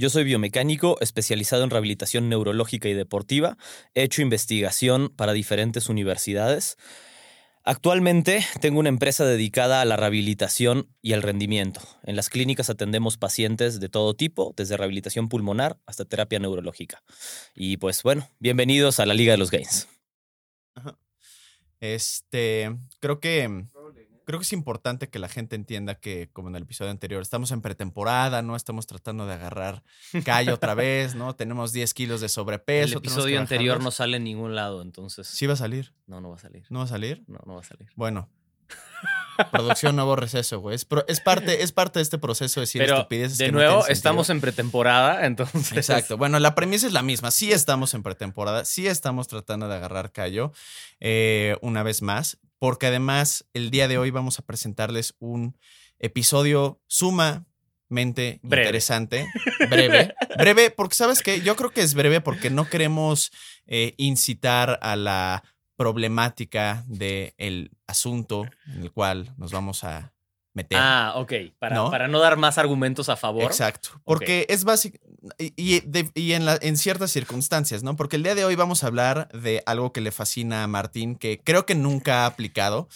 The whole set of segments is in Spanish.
Yo soy biomecánico especializado en rehabilitación neurológica y deportiva. He hecho investigación para diferentes universidades. Actualmente tengo una empresa dedicada a la rehabilitación y al rendimiento. En las clínicas atendemos pacientes de todo tipo, desde rehabilitación pulmonar hasta terapia neurológica. Y pues bueno, bienvenidos a la Liga de los Gains. Este, creo que creo que es importante que la gente entienda que, como en el episodio anterior, estamos en pretemporada, ¿no? Estamos tratando de agarrar callo otra vez, ¿no? Tenemos 10 kilos de sobrepeso. El episodio anterior no sale en ningún lado, entonces. ¿Sí va a salir? No, no va a salir. ¿No va a salir? No, no va a salir. Bueno. Producción no borres eso, güey. Es, es, parte, es parte de este proceso de decir Pero, estupideces. De que nuevo, no estamos en pretemporada, entonces. Exacto. Bueno, la premisa es la misma. Sí estamos en pretemporada, sí estamos tratando de agarrar callo eh, una vez más, porque además el día de hoy vamos a presentarles un episodio sumamente Breve. interesante, breve, breve, porque sabes que yo creo que es breve porque no queremos eh, incitar a la problemática del asunto en el cual nos vamos a meter. Ah, ok. Para ¿No? ¿No? para no dar más argumentos a favor. Exacto. Porque es básico. Y, y de- y en, la- en ciertas circunstancias, ¿no? Porque el día de hoy vamos a hablar de algo que le fascina a Martín, que creo que nunca ha aplicado,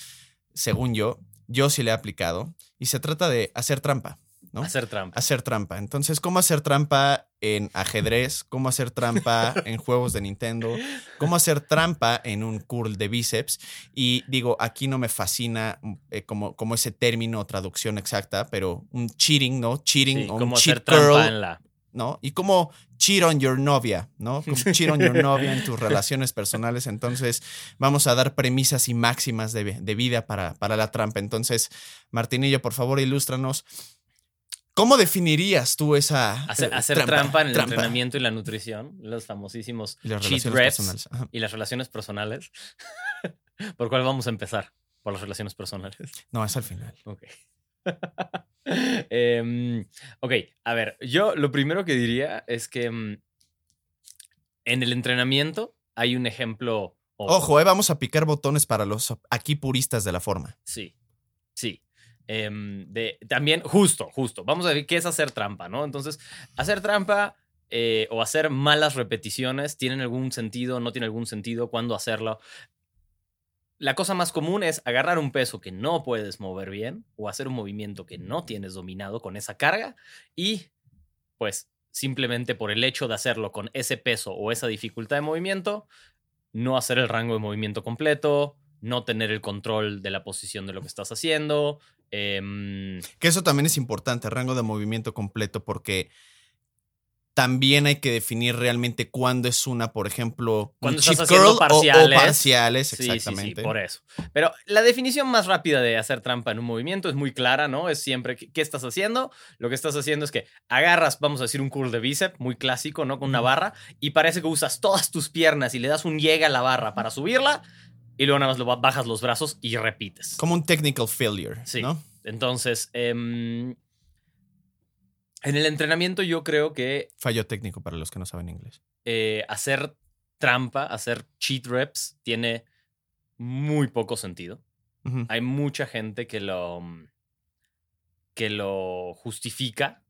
según yo. Yo sí le he aplicado. Y se trata de hacer trampa, ¿no? Hacer trampa. Hacer trampa. Entonces, ¿cómo hacer trampa en ajedrez? ¿Cómo hacer trampa en juegos de Nintendo? ¿Cómo hacer trampa en un curl de bíceps? Y digo, aquí no me fascina eh, como, como ese término o traducción exacta, pero un cheating, ¿no? Cheating Sí, o un cheat hacer trampa curl, en la. ¿no? Y como cheat on your novia, ¿no? Como cheat on your novia en tus relaciones personales. Entonces, vamos a dar premisas y máximas de, de vida para, para la trampa. Entonces, Martinillo, por favor, ilústranos. ¿Cómo definirías tú esa Hacer, eh, hacer trampa, en el trampa? entrenamiento y la nutrición, los famosísimos Y las cheat reps y las relaciones personales. ¿Por cuál vamos a empezar? Por las relaciones personales. No, es al final. Ok. Em, ok, a ver, yo lo primero que diría es que mm, en el entrenamiento hay un ejemplo. obvio. Ojo, eh, vamos a picar botones para los aquí puristas de la forma. Sí, sí. Em, de, también, justo, justo. Vamos a ver qué es hacer trampa, ¿no? Entonces, hacer trampa eh, o hacer malas repeticiones, ¿tienen algún sentido? ¿No tiene algún sentido? ¿Cuándo hacerlo? La cosa más común es agarrar un peso que no puedes mover bien o hacer un movimiento que no tienes dominado con esa carga y, pues, simplemente por el hecho de hacerlo con ese peso o esa dificultad de movimiento, no hacer el rango de movimiento completo, no tener el control de la posición de lo que estás haciendo. Em, Que eso también es importante, rango de movimiento completo, porque también hay que definir realmente cuándo es una, por ejemplo, Cuando estás haciendo o- parciales. O, parciales, sí, sí, exactamente. sí, por eso. Pero la definición más rápida de hacer trampa en un movimiento es muy clara, ¿no? Es siempre, ¿qué, estás haciendo? Lo que estás haciendo es que agarras, vamos a decir, un curl de bíceps, muy clásico, ¿no? Con una barra, y parece que usas todas tus piernas y le das un llega a la barra para subirla, y luego nada más lo ba- bajas los brazos y repites. Como un technical failure, Sí. ¿no? Entonces, em, en el entrenamiento yo creo que Fallo técnico para los que no saben inglés. eh, hacer trampa, hacer cheat reps, tiene muy poco sentido. Hay mucha gente que lo, mm, que lo justifica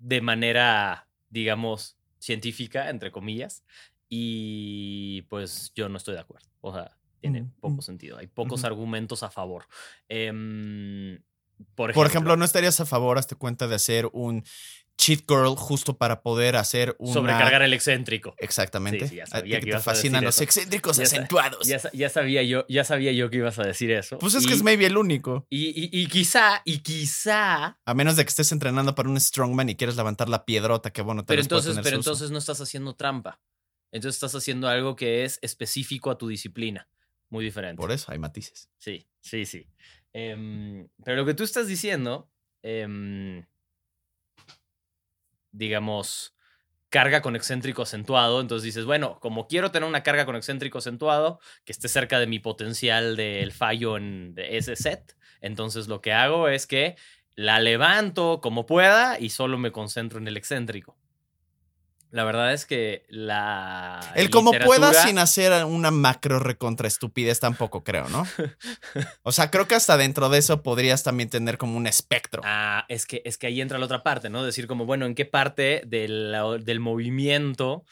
de manera, digamos, científica, entre comillas, y pues yo no estoy de acuerdo. O sea, tiene Mm, poco mm. sentido. Hay pocos argumentos a favor. Em, por, ejemplo, Por ejemplo, ¿no estarías a favor, hazte cuenta, de hacer un cheat curl justo para poder hacer una... sobrecargar el excéntrico. Exactamente. Sí, sí, ya A sabía ti que te fascinan los excéntricos Ya acentuados. Ya, sa- ya sabía yo, ya sabía yo que ibas a decir eso. Pues es y, que es maybe el único. y, y- y quizá, y quizá. A menos de que estés entrenando para un strongman y quieres levantar la piedrota, que bueno, tal Pero entonces, pero entonces no estás haciendo trampa. Entonces estás haciendo algo que es específico a tu disciplina. Muy diferente. Por eso hay matices. Sí, sí, sí. Em, pero lo que tú estás diciendo, em, digamos, carga con excéntrico acentuado. Entonces dices, bueno, como quiero tener una carga con excéntrico acentuado que esté cerca de mi potencial del fallo en ese set, entonces lo que hago es que la levanto como pueda y solo me concentro en el excéntrico. La verdad es que la. El como pueda sin hacer una macro recontra estupidez tampoco creo, ¿no? O sea, creo que hasta dentro de eso podrías también tener como un espectro. Ah, es que, es que ahí entra la otra parte, ¿no? Decir como, bueno, ¿en qué parte del, del movimiento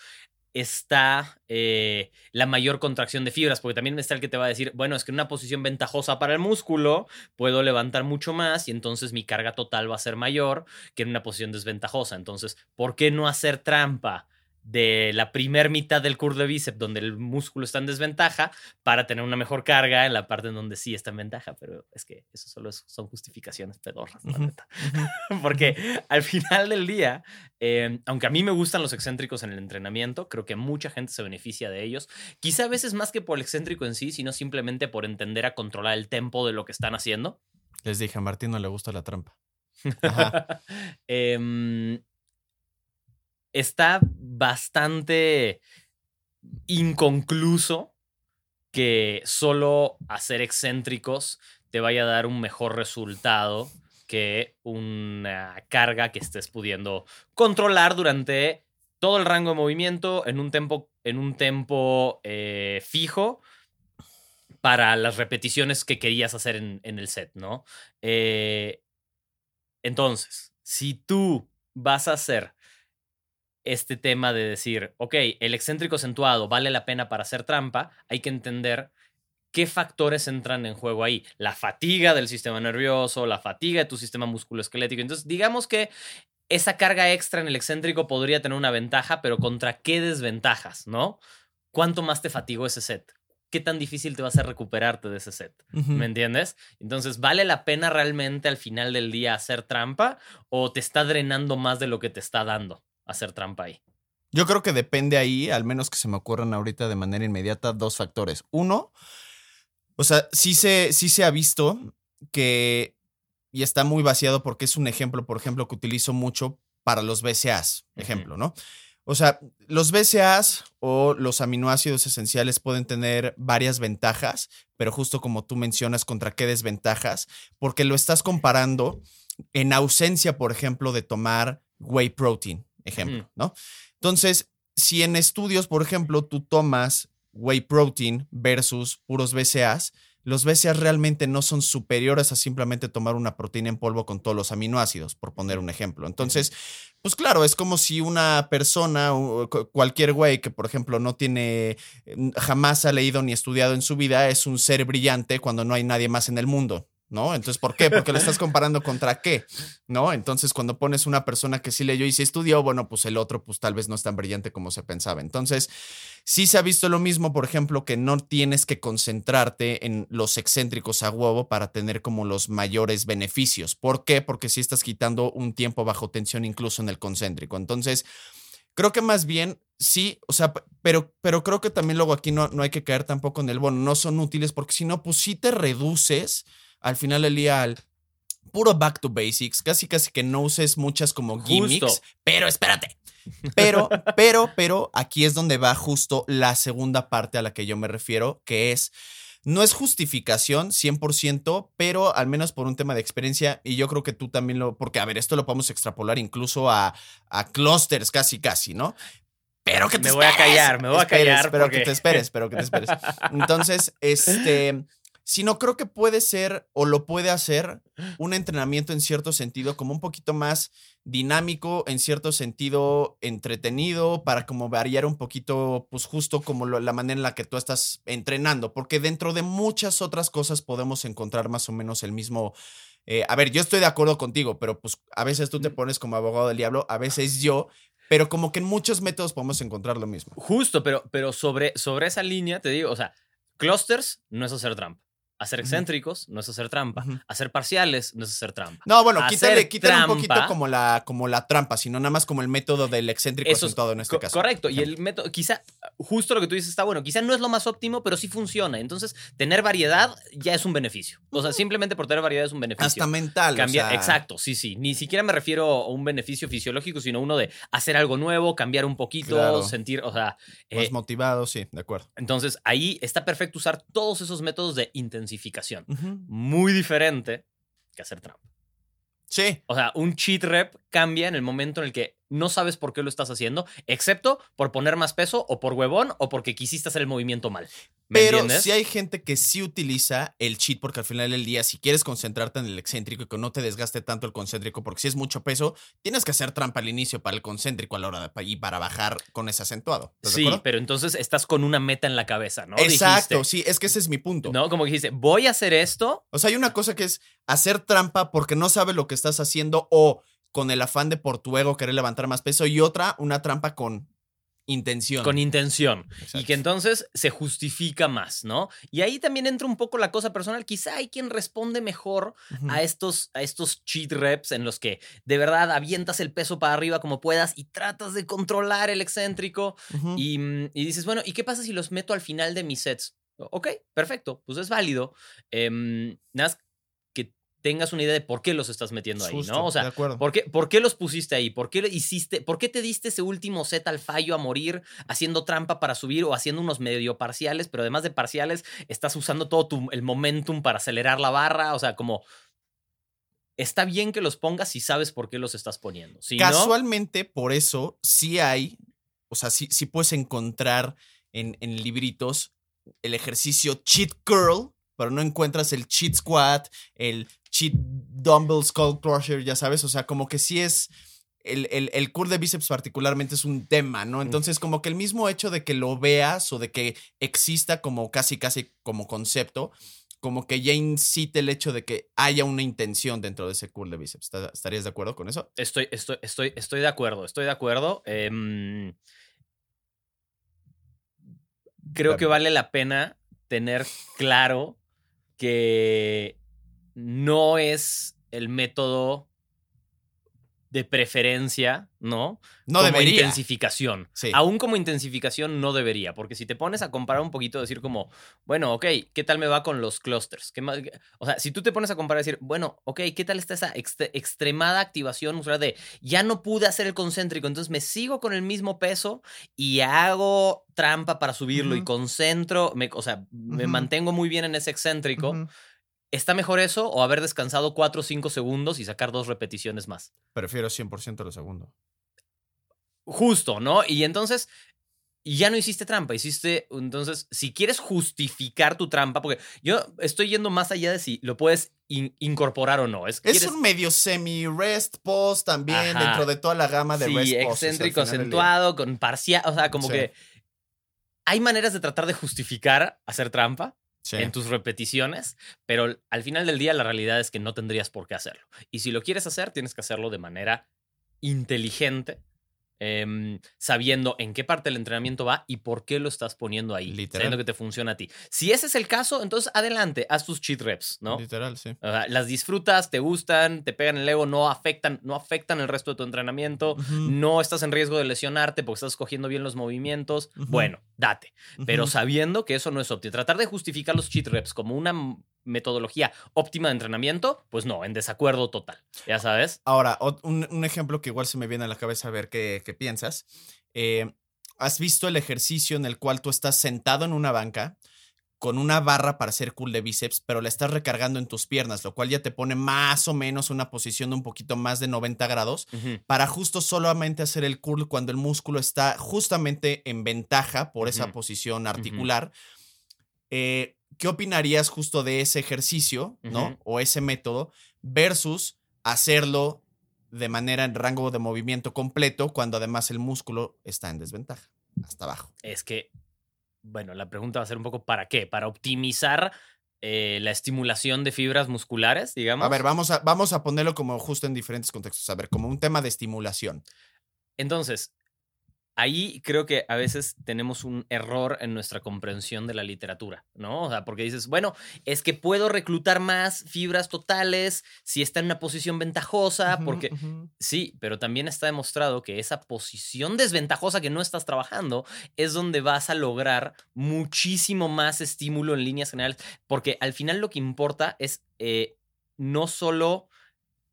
está eh, la mayor contracción de fibras, porque también está el que te va a decir, bueno, es que en una posición ventajosa para el músculo puedo levantar mucho más y entonces mi carga total va a ser mayor que en una posición desventajosa. Entonces, ¿por qué no hacer trampa? De la primer mitad del curso de bíceps donde el músculo está en desventaja para tener una mejor carga en la parte en donde sí está en ventaja, pero es que eso solo son justificaciones pedorras, la neta. Porque al final del día, em, aunque a mí me gustan los excéntricos en el entrenamiento, creo que mucha gente se beneficia de ellos, quizá a veces más que por el excéntrico en sí, sino simplemente por entender a controlar el tempo de lo que están haciendo. Les dije, a Martín no le gusta la trampa. eh, está bastante inconcluso que solo hacer excéntricos te vaya a dar un mejor resultado que una carga que estés pudiendo controlar durante todo el rango de movimiento en un tempo, en un tempo eh, fijo para las repeticiones que querías hacer en, el set, ¿no? Eh, entonces, si tú vas a hacer este tema de decir, ok, el excéntrico acentuado vale la pena para hacer trampa, hay que entender qué factores entran en juego ahí. La fatiga del sistema nervioso, la fatiga de tu sistema musculoesquelético. Entonces, digamos que esa carga extra en el excéntrico podría tener una ventaja, pero ¿contra qué desventajas, no? ¿Cuánto más te fatigó ese set? ¿Qué tan difícil te va a hacer recuperarte de ese set? ¿Me entiendes? Entonces, ¿vale la pena realmente al final del día hacer trampa o te está drenando más de lo que te está dando? Hacer trampa ahí? Yo creo que depende ahí, al menos que se me ocurran ahorita de manera inmediata, dos factores. Uno, o sea, sí se, sí se ha visto que, y está muy vaciado porque es un ejemplo, por ejemplo, que utilizo mucho para los BCAs, ejemplo, ¿no? O sea, los BCAs o los aminoácidos esenciales pueden tener varias ventajas, pero justo como tú mencionas, ¿contra qué desventajas? Porque lo estás comparando en ausencia, por ejemplo, de tomar whey protein ejemplo, ¿no? Entonces, si en estudios, por ejemplo, tú tomas whey protein versus puros BCAAs, los BCAAs realmente no son superiores a simplemente tomar una proteína en polvo con todos los aminoácidos, por poner un ejemplo. Entonces, pues claro, es como si una persona, cualquier güey que, por ejemplo, no tiene, jamás ha leído ni estudiado en su vida, es un ser brillante cuando no hay nadie más en el mundo. ¿No? Entonces, ¿por qué? Porque lo estás comparando contra qué, ¿no? Entonces, cuando pones una persona que sí leyó y sí estudió, bueno, pues el otro, pues tal vez no es tan brillante como se pensaba. Entonces, sí se ha visto lo mismo, por ejemplo, que no tienes que concentrarte en los excéntricos a huevo para tener como los mayores beneficios. ¿Por qué? Porque sí estás quitando un tiempo bajo tensión incluso en el concéntrico. Entonces, creo que más bien sí, o sea, pero, pero creo que también luego aquí no, no hay que caer tampoco en el, bueno, no son útiles porque si no, pues sí te reduces al final del día al puro back to basics, casi casi que no uses muchas como gimmicks, pero espérate. Pero, pero, pero aquí es donde va justo la segunda parte a la que yo me refiero, que es no es justificación 100%, pero al menos por un tema de experiencia, y yo creo que tú también lo, porque a ver, esto lo podemos extrapolar incluso a, a clusters casi, casi, ¿no? Pero que te Me voy a callar, me voy a callar. Pero que te esperes, pero que te esperes. Entonces, este, sino creo que puede ser o lo puede hacer un entrenamiento en cierto sentido como un poquito más dinámico, en cierto sentido entretenido, para como variar un poquito, pues justo como la manera en la que tú estás entrenando, porque dentro de muchas otras cosas podemos encontrar más o menos el mismo... Eh, a ver, yo estoy de acuerdo contigo, pero pues a veces tú te pones como abogado del diablo, a veces yo, pero como que en muchos métodos podemos encontrar lo mismo. Justo, pero, pero sobre, sobre esa línea te digo, o sea, clusters no es hacer trampa. Hacer excéntricos no es hacer trampa. Hacer parciales no es hacer trampa. No, bueno, Hacer quítale, quítale un poquito como la, como la trampa, sino nada más como el método del excéntrico Eso es en este Co- caso. Correcto, y el método, quizá, justo lo que tú dices está bueno, quizá no es lo más óptimo, pero sí funciona. Entonces, tener variedad ya es un beneficio. O sea, simplemente por tener variedad es un beneficio. Hasta mental. o Cambiar, sea, exacto, sí, sí. Ni siquiera me refiero a un beneficio fisiológico, sino uno de hacer algo nuevo, cambiar un poquito, Claro. sentir, o sea, Más eh, motivado, sí, de acuerdo. entonces ahí está perfecto usar todos esos métodos de intensificación. Muy diferente que hacer trampa. Sí, O sea, un cheat rep cambia en el momento en el que no sabes por qué lo estás haciendo, excepto por poner más peso o por huevón o porque quisiste hacer el movimiento mal. ¿Me pero entiendes? sí hay gente que sí utiliza el cheat porque al final del día, si quieres concentrarte en el excéntrico y que no te desgaste tanto el concéntrico, porque si es mucho peso, tienes que hacer trampa al inicio para el concéntrico a la hora de y para bajar con ese acentuado. ¿Estás de Sí, pero entonces estás con una meta en la cabeza, ¿no? Exacto, Dijiste, sí, es que ese es mi punto. ¿No? Como que dijiste, voy a hacer esto. O sea, hay una cosa que es hacer trampa porque no sabes lo que estás haciendo o con el afán de por tu ego querer levantar más peso y otra, una trampa con intención. Con intención. Y que entonces se justifica más, ¿no? Y ahí también entra un poco la cosa personal. Quizá hay quien responde mejor a estos, a estos cheat reps en los que de verdad avientas el peso para arriba como puedas y tratas de controlar el excéntrico y, mm, y dices, bueno, ¿y qué pasa si los meto al final de mis sets? Ok, perfecto, pues es válido. Em, nada más tengas una idea de por qué los estás metiendo ahí, Justo, ¿no? O de sea, acuerdo. ¿por qué, ¿por qué los pusiste ahí? ¿Por qué hiciste, por qué te diste ese último set al fallo a morir haciendo trampa para subir o haciendo unos medio parciales? Pero además de parciales, estás usando todo tu- el momentum para acelerar la barra. O sea, como está bien que los pongas si sabes por qué los estás poniendo. Si no, Casualmente, por eso sí hay, o sea, sí, sí puedes encontrar en, en libritos el ejercicio cheat curl, pero no encuentras el cheat squat, el cheat dumbbell skull crusher, ya sabes, o sea, como que sí es... El, el, el curl de bíceps particularmente es un tema, ¿no? Entonces, como que el mismo hecho de que lo veas o de que exista como casi, casi como concepto, como que ya incite el hecho de que haya una intención dentro de ese curl de bíceps. ¿Está- ¿Estarías de acuerdo con eso? Estoy, estoy, estoy, estoy de acuerdo, estoy de acuerdo. Em, creo que vale la pena tener claro que no es el método de preferencia, ¿no? No como debería. intensificación. Sí. Aún como intensificación no debería, porque si te pones a comparar un poquito, decir como, bueno, ok, ¿qué tal me va con los clusters? ¿Qué más? O sea, si tú te pones a comparar y decir, bueno, ok, ¿qué tal está esa extre- extremada activación muscular de ya no pude hacer el concéntrico, entonces me sigo con el mismo peso y hago trampa para subirlo y concentro, me- o sea, me mantengo muy bien en ese excéntrico? ¿Está mejor eso o haber descansado 4 o 5 segundos y sacar dos repeticiones más? Prefiero 100% lo segundo. Justo, ¿no? Y entonces ya no hiciste trampa, hiciste, entonces, si quieres justificar tu trampa, porque yo estoy yendo más allá de si lo puedes in- incorporar o no. Es, Es quieres- un medio semi-rest pose también Ajá. dentro de toda la gama de sí, rest al excéntrico, del día. acentuado, con parcial, o sea, como Sí. que hay maneras de tratar de justificar hacer trampa En tus repeticiones, pero al final del día la realidad es que no tendrías por qué hacerlo. Y si lo quieres hacer, tienes que hacerlo de manera inteligente, em, sabiendo en qué parte del entrenamiento va y por qué lo estás poniendo ahí, Literal. sabiendo que te funciona a ti. Si ese es el caso, entonces adelante, haz tus cheat reps, ¿no? Literal, sí. O sea, las disfrutas, te gustan, te pegan el ego, no afectan, no afectan el resto de tu entrenamiento, no estás en riesgo de lesionarte porque estás cogiendo bien los movimientos. Bueno, date pero sabiendo que eso no es óptimo. Tratar de justificar los cheat reps como una metodología óptima de entrenamiento, pues no, en desacuerdo total. Ya sabes. Ahora, un, un ejemplo que igual se me viene a la cabeza a ver qué, qué piensas. Eh, ¿Has visto el ejercicio en el cual tú estás sentado en una banca con una barra para hacer cool de bíceps, pero la estás recargando en tus piernas, lo cual ya te pone más o menos una posición de un poquito más de 90 grados para justo solamente hacer el curl cuando el músculo está justamente en ventaja por esa posición articular. Eh, ¿Qué opinarías justo de ese ejercicio, no? O ese método versus hacerlo de manera en rango de movimiento completo cuando además el músculo está en desventaja, hasta abajo. Es que, bueno, la pregunta va a ser un poco ¿para qué? Para optimizar eh, la estimulación de fibras musculares, digamos. A ver, vamos a, vamos a ponerlo como justo en diferentes contextos. A ver, como un tema de estimulación. Entonces, ahí creo que a veces tenemos un error en nuestra comprensión de la literatura, ¿no? O sea, porque dices, bueno, es que puedo reclutar más fibras totales si está en una posición ventajosa, porque sí, pero también está demostrado que esa posición desventajosa que no estás trabajando es donde vas a lograr muchísimo más estímulo en líneas generales, porque al final lo que importa es eh, no solo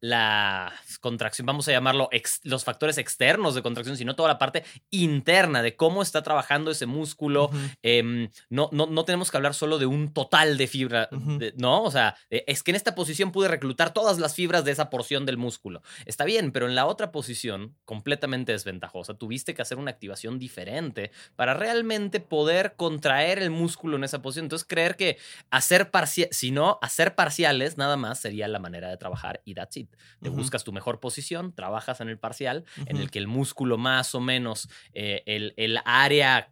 la contracción, vamos a llamarlo ex- los factores externos de contracción, sino toda la parte interna de cómo está trabajando ese músculo. Em, no, no, no tenemos que hablar solo de un total de fibra, de- ¿no? O sea, eh, es que en esta posición pude reclutar todas las fibras de esa porción del músculo. Está bien, pero en la otra posición, completamente desventajosa, tuviste que hacer una activación diferente para realmente poder contraer el músculo en esa posición. Entonces, creer que hacer parciales, si no, hacer parciales nada más sería la manera de trabajar y that's it. Te buscas tu mejor posición, trabajas en el parcial, en el que el músculo más o menos, eh, el, el área,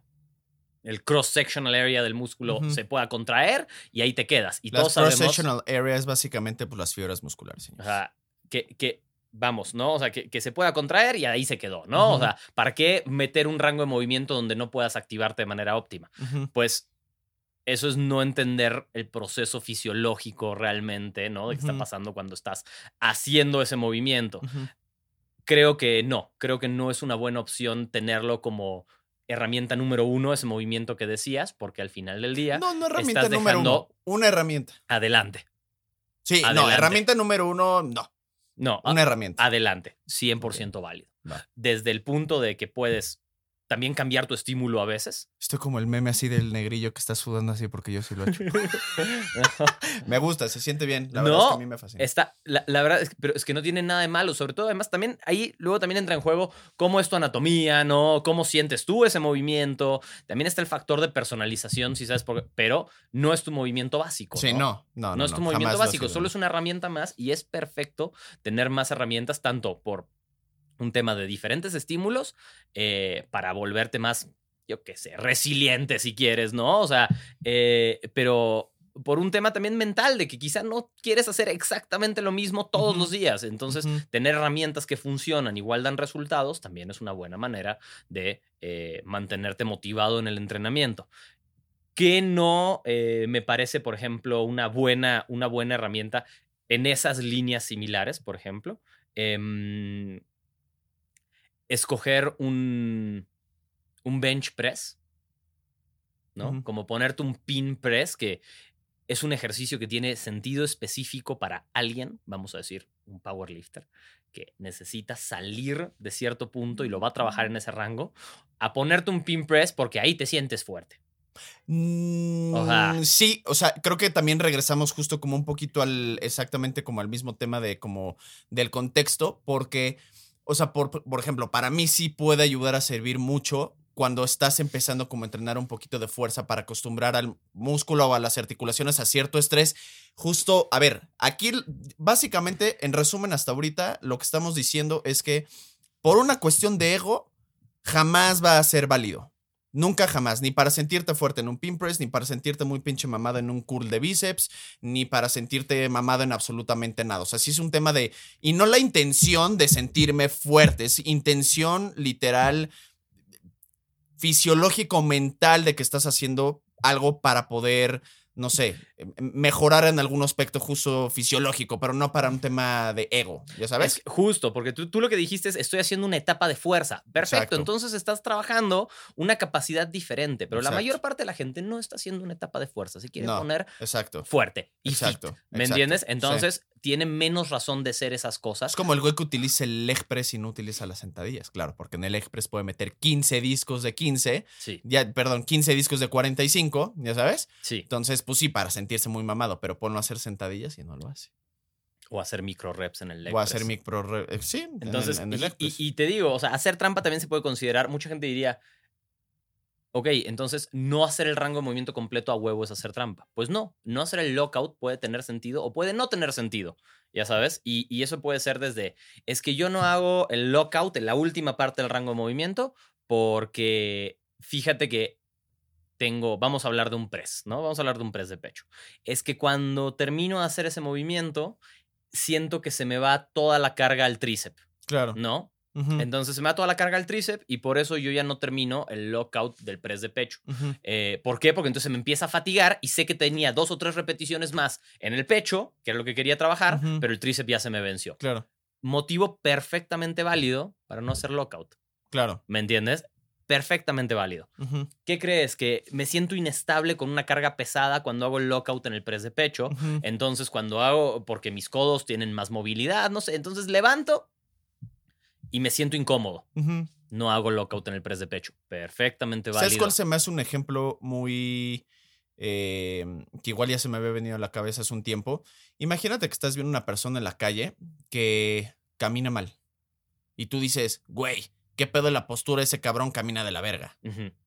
el cross-sectional area del músculo se pueda contraer y ahí te quedas. Y Las todos sabemos cross-sectional areas básicamente pues, las fibras musculares. o sea, que, que vamos, ¿no? O sea, que, que se pueda contraer y ahí se quedó, ¿no? O sea, ¿para qué meter un rango de movimiento donde no puedas activarte de manera óptima? Pues eso es no entender el proceso fisiológico realmente, ¿no? De qué está pasando cuando estás haciendo ese movimiento. Creo que no, creo que no es una buena opción tenerlo como herramienta número uno, ese movimiento que decías, porque al final del día, No, no herramienta estás número uno. Una herramienta. adelante. Sí, no, herramienta número uno, no. No, Una herramienta. adelante, 100% válido. Va. Desde el punto de que puedes también cambiar tu estímulo a veces. Estoy como el meme así del negrillo que está sudando así porque yo sí lo he hecho. Me gusta, se siente bien. La verdad es que a No, mí me fascina. Está, la, la verdad, es que, pero es que no tiene nada de malo. Sobre todo, además, también ahí luego también entra en juego cómo es tu anatomía, ¿no? Cómo sientes tú ese movimiento. También está el factor de personalización, si sabes por qué. Pero no es tu movimiento básico. Sí, no, no, No, no. es tu no, movimiento básico, solo no. es una herramienta más y es perfecto tener más herramientas, tanto por un tema de diferentes estímulos, eh, para volverte más, yo qué sé, resiliente si quieres, ¿no? O sea, eh, pero por un tema también mental, de que quizá no quieres hacer exactamente lo mismo todos los días. Entonces, tener herramientas que funcionan, igual dan resultados, también es una buena manera de eh, mantenerte motivado en el entrenamiento. Que no eh, me parece, por ejemplo, una buena, una buena herramienta en esas líneas similares, por ejemplo. em, escoger un, un bench press, ¿no? Como ponerte un pin press, que es un ejercicio que tiene sentido específico para alguien, vamos a decir, un powerlifter, que necesita salir de cierto punto y lo va a trabajar en ese rango, a ponerte un pin press porque ahí te sientes fuerte. O sea- Mm, sí, o sea, creo que también regresamos justo como un poquito al, exactamente como al mismo tema de como del contexto, porque, o sea, por, por ejemplo, para mí sí puede ayudar a servir mucho cuando estás empezando como a entrenar un poquito de fuerza para acostumbrar al músculo o a las articulaciones a cierto estrés. Justo, a ver, aquí básicamente, en resumen hasta ahorita, lo que estamos diciendo es que por una cuestión de ego, jamás va a ser válido. Nunca jamás, ni para sentirte fuerte en un pin press, ni para sentirte muy pinche mamado en un curl de bíceps, ni para sentirte mamado en absolutamente nada. O sea, sí es un tema de... Y no la intención de sentirme fuerte, es intención literal, fisiológico, mental de que estás haciendo algo para poder, no sé, em- mejorar en algún aspecto justo fisiológico, pero no para un tema de ego, ¿ya sabes? Es justo, porque tú, tú lo que dijiste es, estoy haciendo una etapa de fuerza. Perfecto, Exacto. entonces estás trabajando una capacidad diferente, pero la mayor parte de la gente no está haciendo una etapa de fuerza, se quiere No, poner Exacto. fuerte y Exacto, fit, ¿me entiendes? sí. Entonces tiene menos razón de ser esas cosas. Es como el güey que utiliza el leg press y no utiliza las sentadillas, claro, porque en el leg press puede meter 15 discos de 15, Sí, ya, perdón, 15 discos de 45, ya sabes. sí. Entonces, pues sí, para sentirse muy mamado, pero ponlo a hacer sentadillas y no lo hace. O hacer micro reps en el leg o press. hacer mic pro, re- eh, sí, en el- Entonces, en el y- leg y, y te digo, o sea, hacer trampa también se puede considerar. Mucha gente diría, ok, entonces no hacer el rango de movimiento completo a huevo es hacer trampa. Pues no, no hacer el lockout puede tener sentido o puede no tener sentido, ya sabes. Y, y eso puede ser desde, es que yo no hago el lockout en la última parte del rango de movimiento porque fíjate que tengo, vamos a hablar de un press, ¿no? Vamos a hablar de un press de pecho. Es que cuando termino de hacer ese movimiento, siento que se me va toda la carga al tríceps. claro. ¿no? Entonces se me da toda la carga al tríceps y por eso yo ya no termino el lockout del press de pecho. Eh, ¿Por qué? Porque entonces me empieza a fatigar y sé que tenía dos o tres repeticiones más en el pecho, que era lo que quería trabajar, Ujú. pero el tríceps ya se me venció. Claro, Motivo perfectamente válido para no hacer lockout. claro. ¿Me entiendes? Perfectamente válido. ¿Qué crees? Que me siento inestable con una carga pesada cuando hago el lockout en el press de pecho. Entonces, cuando hago, porque mis codos tienen más movilidad, no sé, entonces levanto y me siento incómodo. No hago lockout en el press de pecho. Perfectamente ¿Sabes válido. cuál se me hace un ejemplo muy... eh, que igual ya se me había venido a la cabeza hace un tiempo? Imagínate que estás viendo una persona en la calle que camina mal. Y tú dices, güey, ¿qué pedo de la postura? Ese cabrón camina de la verga.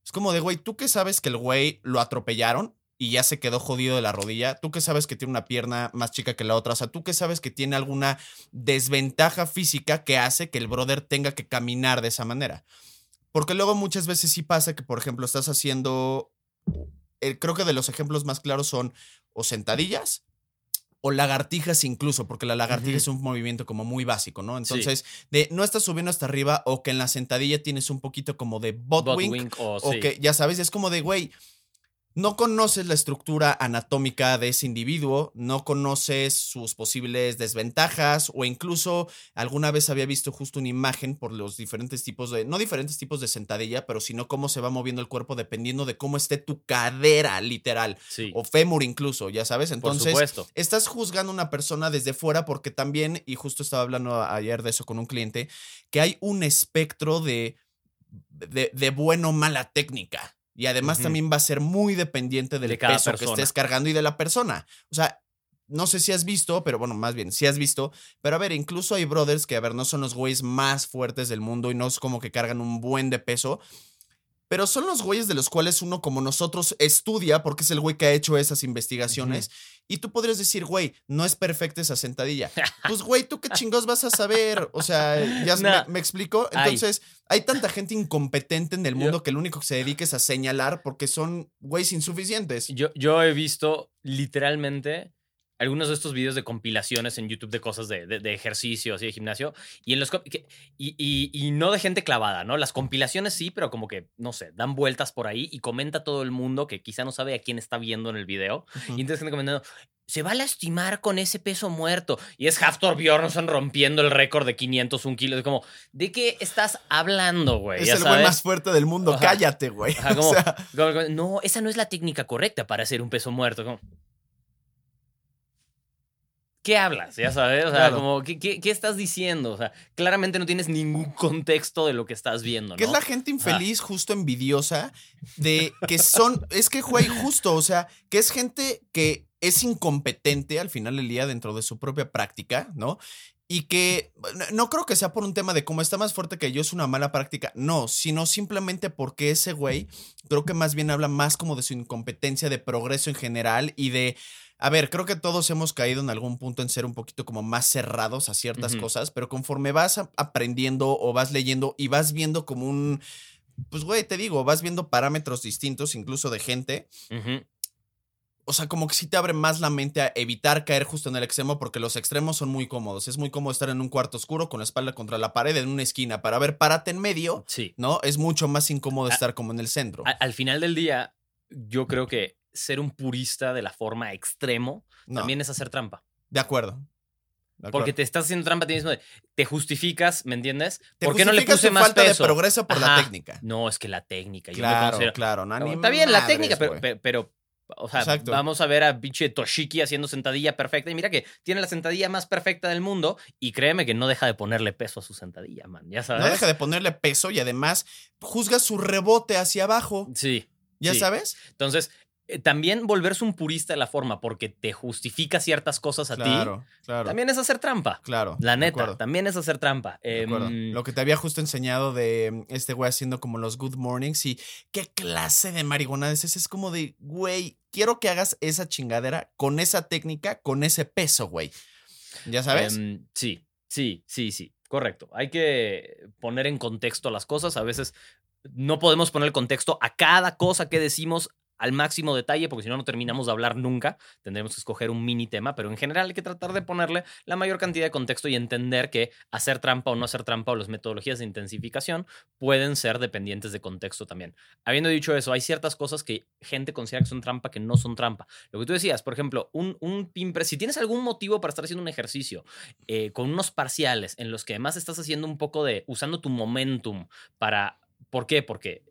Es como de, güey, tú que sabes que el güey lo atropellaron y ya se quedó jodido de la rodilla, tú que sabes que tiene una pierna más chica que la otra, o sea, tú que sabes que tiene alguna desventaja física que hace que el brother tenga que caminar de esa manera. Porque luego muchas veces sí pasa que, por ejemplo, estás haciendo, eh, creo que de los ejemplos más claros son o sentadillas o lagartijas incluso, porque la lagartija es un movimiento como muy básico, ¿no? Entonces, de no estás subiendo hasta arriba o que en la sentadilla tienes un poquito como de bot, wink o o sí. que, ya sabes, es como de, güey, no conoces la estructura anatómica de ese individuo, no conoces sus posibles desventajas o incluso alguna vez había visto justo una imagen por los diferentes tipos de, no diferentes tipos de sentadilla, pero sino cómo se va moviendo el cuerpo dependiendo de cómo esté tu cadera, literal, Sí, o fémur incluso, ya sabes. por Entonces, supuesto. estás juzgando a una persona desde fuera porque también, y justo estaba hablando ayer de eso con un cliente, que hay un espectro de, de, de bueno o mala técnica. Y además también va a ser muy dependiente del De peso que persona. estés cargando y de la persona. O sea, no sé si has visto, pero bueno, más bien, si has visto. Pero a ver, incluso hay brothers que, a ver, no son los güeyes más fuertes del mundo y no es como que cargan un buen de peso. Pero son los güeyes de los cuales uno como nosotros estudia porque es el güey que ha hecho esas investigaciones. Y tú podrías decir, güey, no es perfecta esa sentadilla. Pues, güey, ¿tú qué chingos vas a saber? O sea, ya No. me, me explico. Ay. Entonces, hay tanta gente incompetente en el mundo que lo único que se dedica es a señalar porque son güeyes insuficientes. Yo, yo he visto literalmente algunos de estos videos de compilaciones en YouTube de cosas de, de, de ejercicio, así de gimnasio, y, en los, que- y, y- y no de gente clavada, ¿no? Las compilaciones sí, pero como que, no sé, dan vueltas por ahí y comenta todo el mundo que quizá no sabe a quién está viendo en el video. Y entonces gente comentando, se va a lastimar con ese peso muerto. Y es Haftor Bjornsson rompiendo el récord de 501 kilos. Es como, ¿de qué estás hablando, güey? Es Ya el güey más fuerte del mundo. Ajá. Cállate, güey. Ajá, O como- sea, como- como, no, esa no es la técnica correcta para hacer un peso muerto. Como, ¿Qué hablas? Ya sabes, o sea, Claro. como, ¿qué, qué, qué estás diciendo? O sea, claramente no tienes ningún contexto de lo que estás viendo, ¿no? Que es la gente infeliz, justo envidiosa, de que son, es que, güey, justo, o sea, que es gente que es incompetente al final del día dentro de su propia práctica, ¿no? Y que no creo que sea por un tema de cómo está más fuerte que yo es una mala práctica, no, sino simplemente porque ese güey creo que más bien habla más como de su incompetencia de progreso en general y de, a ver, creo que todos hemos caído en algún punto en ser un poquito como más cerrados a ciertas cosas, pero conforme vas aprendiendo o vas leyendo y vas viendo como un, pues güey, te digo, vas viendo parámetros distintos incluso de gente, o sea, como que sí te abre más la mente a evitar caer justo en el extremo porque los extremos son muy cómodos. Es muy cómodo estar en un cuarto oscuro con la espalda contra la pared en una esquina para ver, párate en medio, Sí. ¿no? Es mucho más incómodo estar como en el centro. A- al final del día, yo creo que ser un purista de la forma extremo No, también es hacer trampa. de acuerdo. De Porque te estás haciendo trampa a ti mismo. de- Te justificas, ¿me entiendes? Te ¿Por qué no le puse más falta peso? de progreso por la técnica. No, es que la técnica. Claro, claro. no, Está bien la técnica, pero, pero, o sea, Exacto. vamos a ver a pinche Toshiki haciendo sentadilla perfecta. Y mira que tiene la sentadilla más perfecta del mundo. Y créeme que no deja de ponerle peso a su sentadilla, man. Ya sabes. No deja de ponerle peso y además juzga su rebote hacia abajo. Sí. ¿Ya Sí. sabes? Entonces, también volverse un purista de la forma porque te justifica ciertas cosas a ti. Claro, claro. También es hacer trampa. claro. La neta, también es hacer trampa. de. Em, Lo que te había justo enseñado de este güey haciendo como los good mornings y qué clase de marihuana es ese. Es como de, güey, quiero que hagas esa chingadera con esa técnica, con ese peso, güey. ¿Ya sabes? Em, sí, sí, sí, sí, correcto. Hay que poner en contexto las cosas. A veces no podemos poner el contexto a cada cosa que decimos al máximo detalle, porque si no, no terminamos de hablar nunca. Tendremos que escoger un mini tema, pero en general hay que tratar de ponerle la mayor cantidad de contexto y entender que hacer trampa o no hacer trampa o las metodologías de intensificación pueden ser dependientes de contexto también. Habiendo dicho eso, hay ciertas cosas que gente considera que son trampa que no son trampa. Lo que tú decías, por ejemplo, un, un si tienes algún motivo para estar haciendo un ejercicio eh, con unos parciales en los que además estás haciendo un poco de, usando tu momentum para, ¿por qué? Porque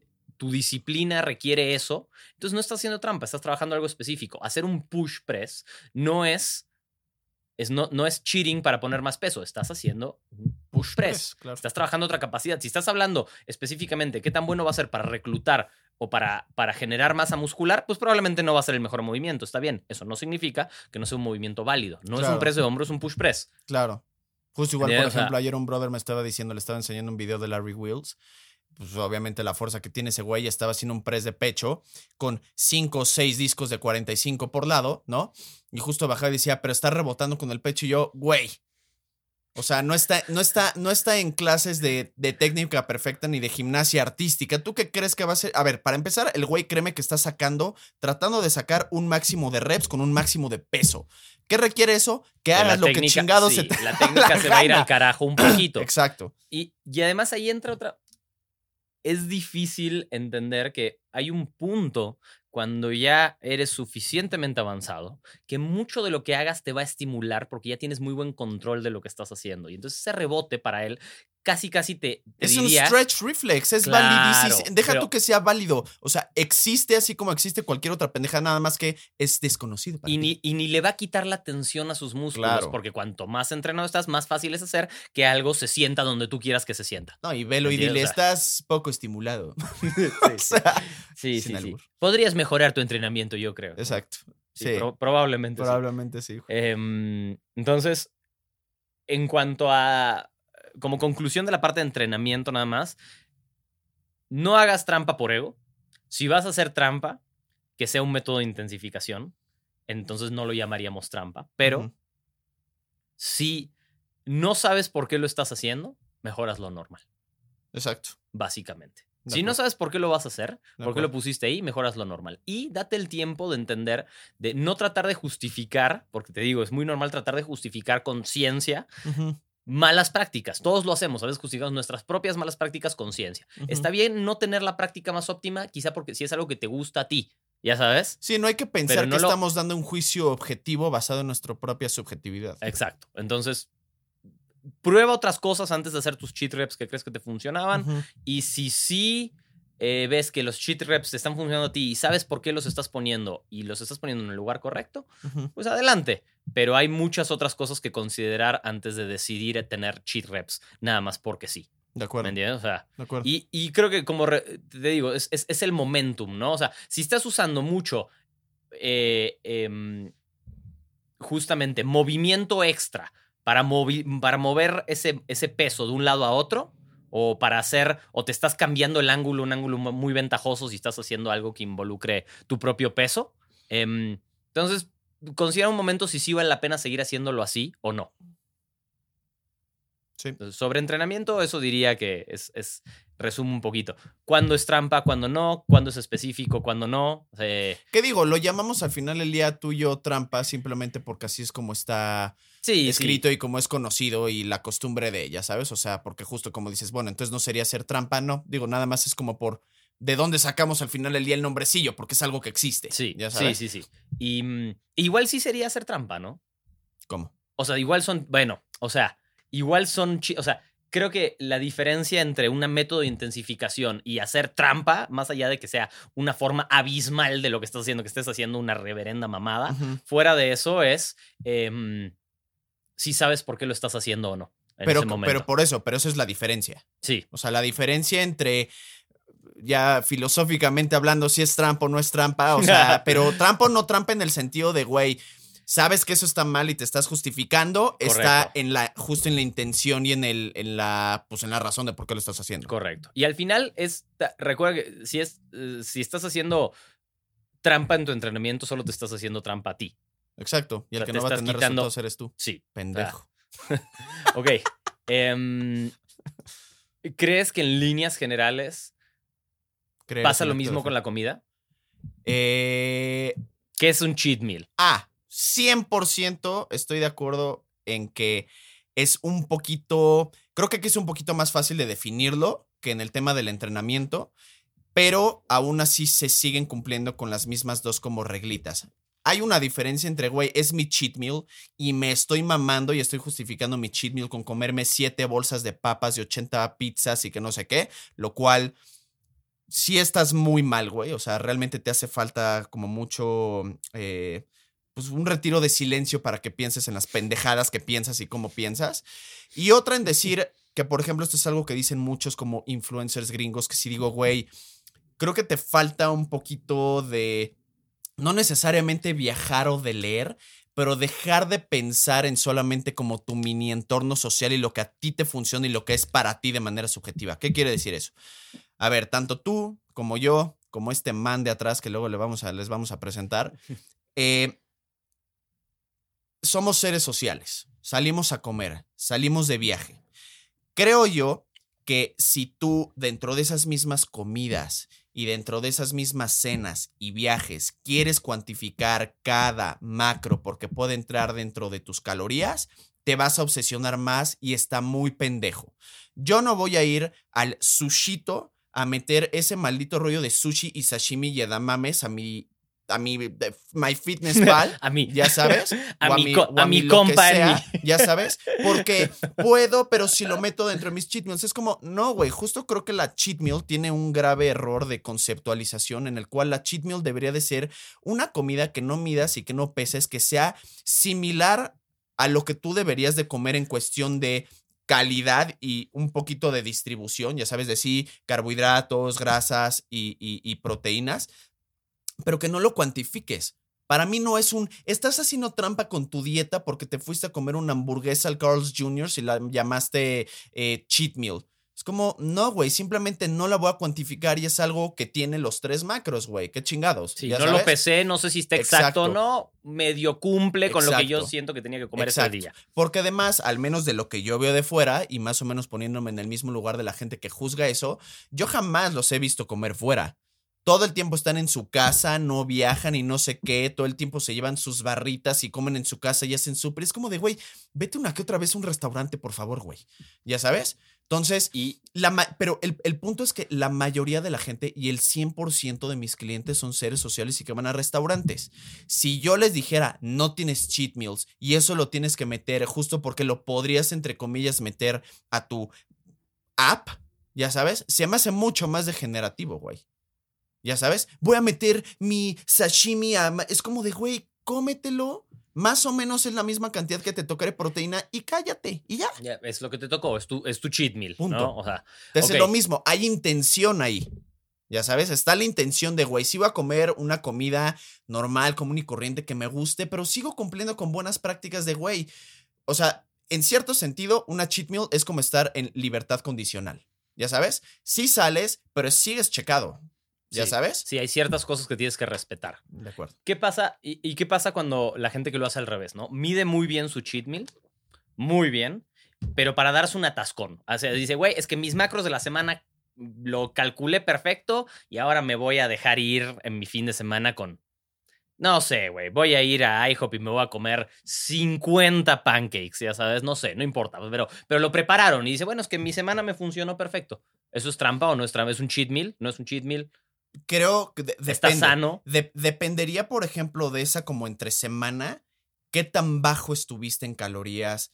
tu disciplina requiere eso, entonces no estás haciendo trampa, estás trabajando algo específico. Hacer un push press no es, es no, no es cheating para poner más peso, estás haciendo un push press. claro. Estás trabajando otra capacidad. Si estás hablando específicamente qué tan bueno va a ser para reclutar o para, para generar masa muscular, pues probablemente no va a ser el mejor movimiento. Está bien. Eso no significa que no sea un movimiento válido. No es un press de hombro, es un push press. Claro. Justo igual, por ejemplo, ayer un brother me estaba diciendo, le estaba enseñando un video de Larry Wheels. Pues obviamente la fuerza que tiene ese güey estaba haciendo un press de pecho con 5 o 6 discos de 45 por lado, ¿no? Y justo bajaba y decía, pero está rebotando con el pecho y yo, güey. O sea, no está, no está, no está en clases de, de técnica perfecta ni de gimnasia artística. ¿Tú qué crees que va a ser? A ver, para empezar, el güey créeme que está sacando, tratando de sacar un máximo de reps con un máximo de peso. ¿Qué requiere eso? Que la hagas lo que chingado sí, se te La técnica se va a ir al carajo un poquito. Exacto. Y, y además ahí entra otra. Es difícil entender que hay un punto cuando ya eres suficientemente avanzado que mucho de lo que hagas te va a estimular porque ya tienes muy buen control de lo que estás haciendo. Y entonces ese rebote para él casi, casi te, te Es diría. un stretch reflex, es Claro, validísimo. Deja pero- tú que sea válido. O sea, existe así como existe cualquier otra pendeja, nada más que es desconocido. para Y ti. ni, y ni le va a quitar la tensión a sus músculos, Claro. porque cuanto más entrenado estás, más fácil es hacer que algo se sienta donde tú quieras que se sienta. No, y velo y dile, O sea- estás poco estimulado. Sí, O sea, sí. Podrías mejorar tu entrenamiento, yo creo. Exacto. Sí, Sí, pro- probablemente. probablemente sí. Em, entonces, en cuanto a, como conclusión de la parte de entrenamiento nada más, no hagas trampa por ego. Si vas a hacer trampa, que sea un método de intensificación, entonces no lo llamaríamos trampa. Pero si no sabes por qué lo estás haciendo, mejoras lo normal, Exacto. básicamente. De Si no sabes por qué lo vas a hacer, De por qué lo pusiste ahí, mejoras lo normal. Y date el tiempo de entender, de no tratar de justificar, porque te digo, es muy normal tratar de justificar con ciencia malas prácticas. Todos lo hacemos, a veces justificamos nuestras propias malas prácticas con ciencia. Está bien no tener la práctica más óptima, quizá porque si es algo que te gusta a ti, ya sabes. Sí, no hay que pensar no que lo- estamos dando un juicio objetivo basado en nuestra propia subjetividad. Exacto. Entonces, prueba otras cosas antes de hacer tus cheat reps que crees que te funcionaban. Y si sí eh, ves que los cheat reps te están funcionando a ti y sabes por qué los estás poniendo y los estás poniendo en el lugar correcto, pues adelante. Pero hay muchas otras cosas que considerar antes de decidir tener cheat reps, nada más porque sí. De ¿Me acuerdo. entiendes? O sea, De acuerdo. y, y creo que como re- te digo, es, es- es el momentum, ¿no? O sea, si estás usando mucho eh, em, justamente movimiento extra para, movi- para mover ese, ese peso de un lado a otro, o para hacer, o te estás cambiando el ángulo, un ángulo mu- muy ventajoso si estás haciendo algo que involucre tu propio peso. em, entonces, considera un momento si sí vale la pena seguir haciéndolo así o no. Sí. Entonces, sobre entrenamiento, eso diría que es, es resume un poquito. ¿Cuándo es trampa? ¿Cuándo no? ¿Cuándo es específico? ¿Cuándo no? Eh, ¿Qué digo? Lo llamamos al final del día tú y yo trampa simplemente porque así es como está sí, escrito y como es conocido y la costumbre de ella, ¿sabes? O sea, porque justo como dices, bueno, entonces no sería ser trampa, no. Digo, nada más es como por de dónde sacamos al final del día el nombrecillo, porque es algo que existe. Sí, ¿ya sí, sabes? sí, sí. Y mm, igual sí sería hacer trampa, ¿no? ¿Cómo? O sea, igual son, bueno, o sea, igual son, chi- o sea, creo que la diferencia entre un método de intensificación y hacer trampa, más allá de que sea una forma abismal de lo que estás haciendo, que estés haciendo una reverenda mamada, fuera de eso es em, si sabes por qué lo estás haciendo o no. En Pero, ese momento. pero por eso, pero eso es la diferencia. sí, O sea, la diferencia entre ya filosóficamente hablando si es trampa o no es trampa, o sea, pero trampa o no trampa en el sentido de, güey, sabes que eso está mal y te estás justificando, está en la justo en la intención y en el en la pues en la razón de por qué lo estás haciendo. correcto. Y al final es, recuerda que si es, eh, si estás haciendo trampa en tu entrenamiento, solo te estás haciendo trampa a ti. Exacto, y el O sea, que no va a tener quitando- resultados eres tú, Sí. pendejo. Ok. Em, ¿Crees que en líneas generales Creer pasa lo mismo con la comida? Eh, ¿Qué es un cheat meal? ah, 100% estoy de acuerdo en que es un poquito, creo que aquí es un poquito más fácil de definirlo que en el tema del entrenamiento, pero aún así se siguen cumpliendo con las mismas dos como reglitas. Hay una diferencia entre, güey, es mi cheat meal y me estoy mamando y estoy justificando mi cheat meal con comerme siete bolsas de papas y 80 pizzas y que no sé qué, lo cual sí estás muy mal, güey. O sea, realmente te hace falta como mucho, eh, pues un retiro de silencio para que pienses en las pendejadas que piensas y cómo piensas. Y otra en decir que, por ejemplo, esto es algo que dicen muchos como influencers gringos, que si digo, güey, creo que te falta un poquito de, no necesariamente viajar o de leer, pero dejar de pensar en solamente como tu mini entorno social y lo que a ti te funciona y lo que es para ti de manera subjetiva. ¿Qué quiere decir eso? A ver, tanto tú como yo, como este man de atrás que luego le vamos a, les vamos a presentar, eh, somos seres sociales. Salimos a comer, salimos de viaje. Creo yo que si tú dentro de esas mismas comidas y dentro de esas mismas cenas y viajes quieres cuantificar cada macro porque puede entrar dentro de tus calorías, te vas a obsesionar más y está muy pendejo. Yo no voy a ir al sushito a meter ese maldito rollo de sushi y sashimi y edamames a mi a mi my fitness pal, A mí. ya sabes, A o mi o a mi compa sea, ya sabes, porque puedo, pero si lo meto dentro de mis cheat meals es como, no, güey, justo creo que la cheat meal tiene un grave error de conceptualización en el cual la cheat meal debería de ser una comida que no midas y que no peses, que sea similar a lo que tú deberías de comer en cuestión de calidad y un poquito de distribución, ya sabes, de sí, carbohidratos, grasas y, y- y proteínas, pero que no lo cuantifiques. Para mí no es un, estás haciendo trampa con tu dieta porque te fuiste a comer una hamburguesa al Carl's Jr. si la llamaste eh, cheat meal. Es como, no, güey, simplemente no la voy a cuantificar y es algo que tiene los tres macros, güey. Qué chingados. Sí, ¿ya no lo pesé, no sé si está exacto o no. Medio cumple con lo que yo siento que tenía que comer ese día. Porque además, al menos de lo que yo veo de fuera y más o menos poniéndome en el mismo lugar de la gente que juzga eso, yo jamás los he visto comer fuera. Todo el tiempo están en su casa, no viajan y no sé qué, todo el tiempo se llevan sus barritas y comen en su casa y hacen súper. Es como de, güey, vete una que otra vez a un restaurante, por favor, güey. ¿Ya sabes? Entonces, Y la pero el, el punto es que la mayoría de la gente y el 100% de mis clientes son seres sociales y que van a restaurantes. Si yo les dijera, no tienes cheat meals y eso lo tienes que meter justo porque lo podrías, entre comillas, meter a tu app, ya sabes, se me hace mucho más degenerativo, güey. Ya sabes, voy a meter mi sashimi a... Es como de, güey, cómetelo. Más o menos es la misma cantidad que te tocaré proteína y cállate y ya. ya, es lo que te tocó, es tu, es tu cheat meal, Punto. ¿no? O sea, Ok. lo mismo, hay intención ahí. Ya sabes, está la intención de, güey, sí voy a comer una comida normal, común y corriente que me guste, pero sigo cumpliendo con buenas prácticas de, güey. O sea, en cierto sentido, una cheat meal es como estar en libertad condicional. Ya sabes, sí sales, pero sigues checado. ¿Ya sí, sabes? Sí, hay ciertas cosas que tienes que respetar. De acuerdo. ¿Qué pasa? Y, y qué pasa cuando la gente que lo hace al revés, no? Mide muy bien su cheat meal, muy bien, pero para darse un atascón. O sea, dice, güey, es que mis macros de la semana lo calculé perfecto y ahora me voy a dejar ir en mi fin de semana con. No sé, güey. Voy a ir a IHOP y me voy a comer 50 pancakes, ya sabes. No sé, no importa. Pero, pero lo prepararon y dice, bueno, es que mi semana me funcionó perfecto. ¿Eso es trampa o no es trampa? ¿Es un cheat meal? ¿No es un cheat meal? Creo que de- ¿Está depende. sano? De- dependería, por ejemplo, de esa como entre semana, qué tan bajo estuviste en calorías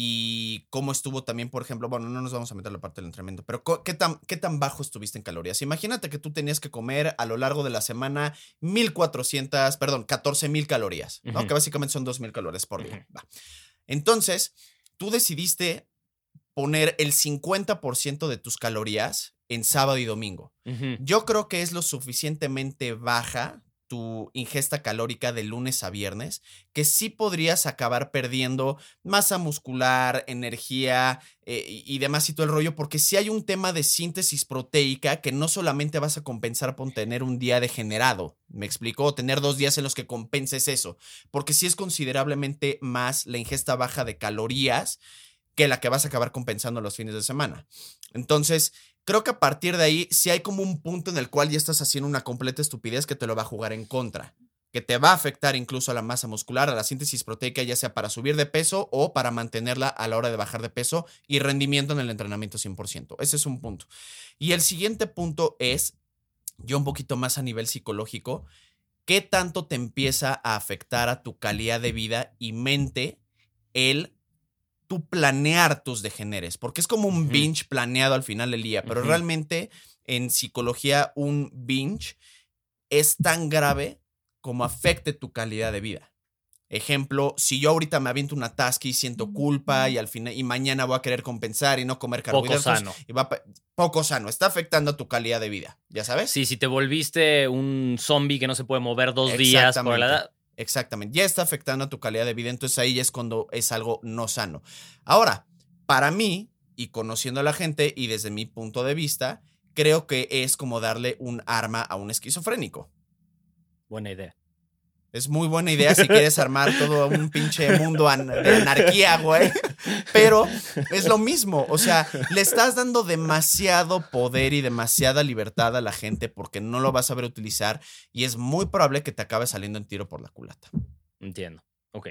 y cómo estuvo también, por ejemplo, bueno, no nos vamos a meter la parte del entrenamiento, pero qué tan, qué tan bajo estuviste en calorías. Imagínate que tú tenías que comer a lo largo de la semana 1400, perdón, 14000 calorías, ¿no? Ujú. Que básicamente son 2000 calorías por día. Entonces, tú decidiste poner el 50% de tus calorías en sábado y domingo. Yo creo que es lo suficientemente baja tu ingesta calórica de lunes a viernes, que sí podrías acabar perdiendo masa muscular, energía eh, y y demás y todo el rollo, porque sí hay un tema de síntesis proteica que no solamente vas a compensar por tener un día degenerado, me explico, o tener dos días en los que compenses eso, porque sí es considerablemente más la ingesta baja de calorías que la que vas a acabar compensando los fines de semana. Entonces, creo que a partir de ahí, si hay como un punto en el cual ya estás haciendo una completa estupidez que te lo va a jugar en contra que te va a afectar incluso a la masa muscular, a la síntesis proteica, ya sea para subir de peso o para mantenerla a la hora de bajar de peso y rendimiento en el entrenamiento 100%. Ese es un punto. Y el siguiente punto es, yo un poquito más a nivel psicológico, ¿qué tanto te empieza a afectar a tu calidad de vida y mente el tú planear tus degeneres? Porque es como un binge planeado al final del día, pero realmente en psicología un binge es tan grave como afecte tu calidad de vida. Ejemplo, si yo ahorita me aviento una task y siento culpa y al final y mañana voy a querer compensar y no comer carbohidratos. Poco sano. Y va, poco sano. Está afectando a tu calidad de vida. ¿Ya sabes? Sí, si te volviste un zombie que no se puede mover dos días por la edad. Exactamente. Ya está afectando a tu calidad de vida. Entonces ahí es cuando es algo no sano. Ahora, para mí, y conociendo a la gente y desde mi punto de vista, creo que es como darle un arma a un esquizofrénico. Buena idea. Es muy buena idea si quieres armar todo un pinche mundo de anarquía, güey. Pero es lo mismo. O sea, le estás dando demasiado poder y demasiada libertad a la gente porque no lo vas a saber utilizar y es muy probable que te acabe saliendo en tiro por la culata. Entiendo. Ok.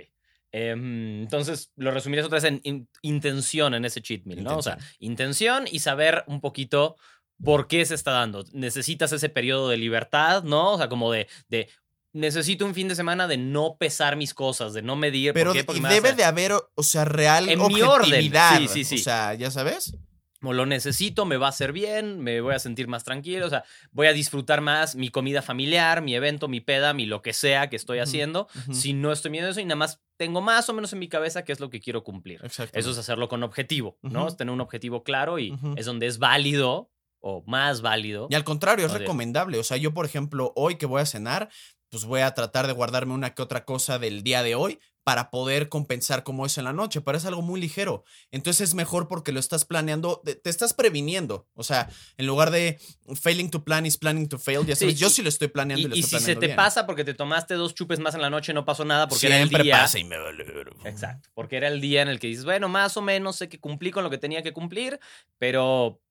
Em, entonces, lo resumirías otra vez en intención en ese cheat meal, ¿no? O sea, intención y saber un poquito por qué se está dando. Necesitas ese periodo de libertad, ¿no? O sea, como de, de necesito un fin de semana de no pesar mis cosas, de no medir. Pero debe de haber, o sea, real en objetividad. Sí, sí, sí. O sea, ya sabes. Como lo necesito, me va a hacer bien, me voy a sentir más tranquilo, o sea, voy a disfrutar más mi comida familiar, mi evento, mi peda, mi lo que sea que estoy haciendo, si no estoy viendo eso y nada más tengo más o menos en mi cabeza qué es lo que quiero cumplir. Eso es hacerlo con objetivo, ¿no? Es tener un objetivo claro y es donde es válido o más válido. Y al contrario, es recomendable. O sea, yo, por ejemplo, hoy que voy a cenar, pues voy a tratar de guardarme una que otra cosa del día de hoy para poder compensar como es en la noche, pero es algo muy ligero. Entonces es mejor porque lo estás planeando, te estás previniendo. O sea, en lugar de failing to plan is planning to fail, ya sabes, yo sí lo estoy planeando. Y, y si se te pasa porque te tomaste dos chupes más en la noche, no pasó nada porque era el día. pasa y me vale. Exacto, porque era el día en el que dices, bueno, más o menos sé que cumplí con lo que tenía que cumplir, pero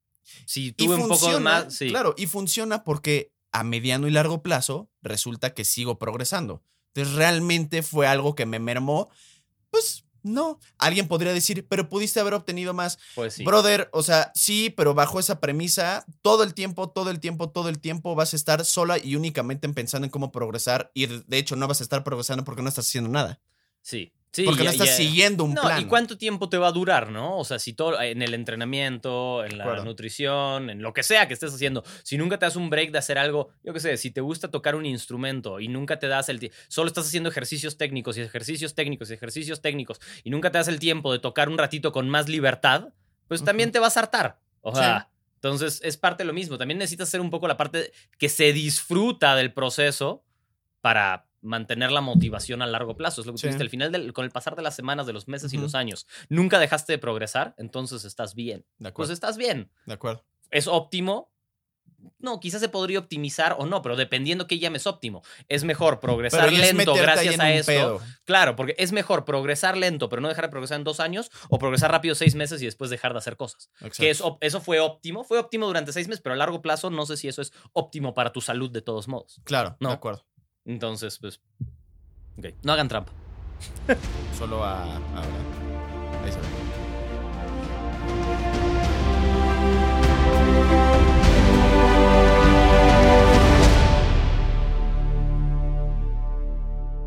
si tuve un poco más. Sí. Claro, y funciona porque a mediano y largo plazo resulta que sigo progresando. Entonces, realmente fue algo que me mermó. Pues no. Alguien podría decir, pero pudiste haber obtenido más. Pues sí. Brother, o sea, sí, pero bajo esa premisa, todo el tiempo, todo el tiempo, todo el tiempo vas a estar sola y únicamente pensando en cómo progresar. Y de hecho, no vas a estar progresando porque no estás haciendo nada. Sí. Porque no estás siguiendo un plan. ¿Y cuánto tiempo te va a durar, no? O sea, si todo en el entrenamiento, en la nutrición, en lo que sea que estés haciendo, si nunca te das un break de hacer algo, yo qué sé, si te gusta tocar un instrumento y nunca te das el tiempo, solo estás haciendo ejercicios técnicos y ejercicios técnicos y ejercicios técnicos y nunca te das el tiempo de tocar un ratito con más libertad, pues también te vas a hartar. O sea, entonces es parte de lo mismo. También necesitas hacer un poco la parte que se disfruta del proceso para mantener la motivación a largo plazo. Es lo que tú Al final, del, con el pasar de las semanas, de los meses y los años, nunca dejaste de progresar, entonces estás bien. De acuerdo. Pues estás bien. De acuerdo. ¿Es óptimo? No, quizás se podría optimizar o no, pero dependiendo qué llames óptimo. Es mejor progresar lento gracias a eso. Claro, porque es mejor progresar lento, pero no dejar de progresar en dos años, o progresar rápido seis meses y después dejar de hacer cosas. Que eso, eso fue óptimo. Fue óptimo durante seis meses, pero a largo plazo no sé si eso es óptimo para tu salud de todos modos. Claro, no. de acuerdo. Entonces, pues. No hagan trampa. Solo a. Ahí se.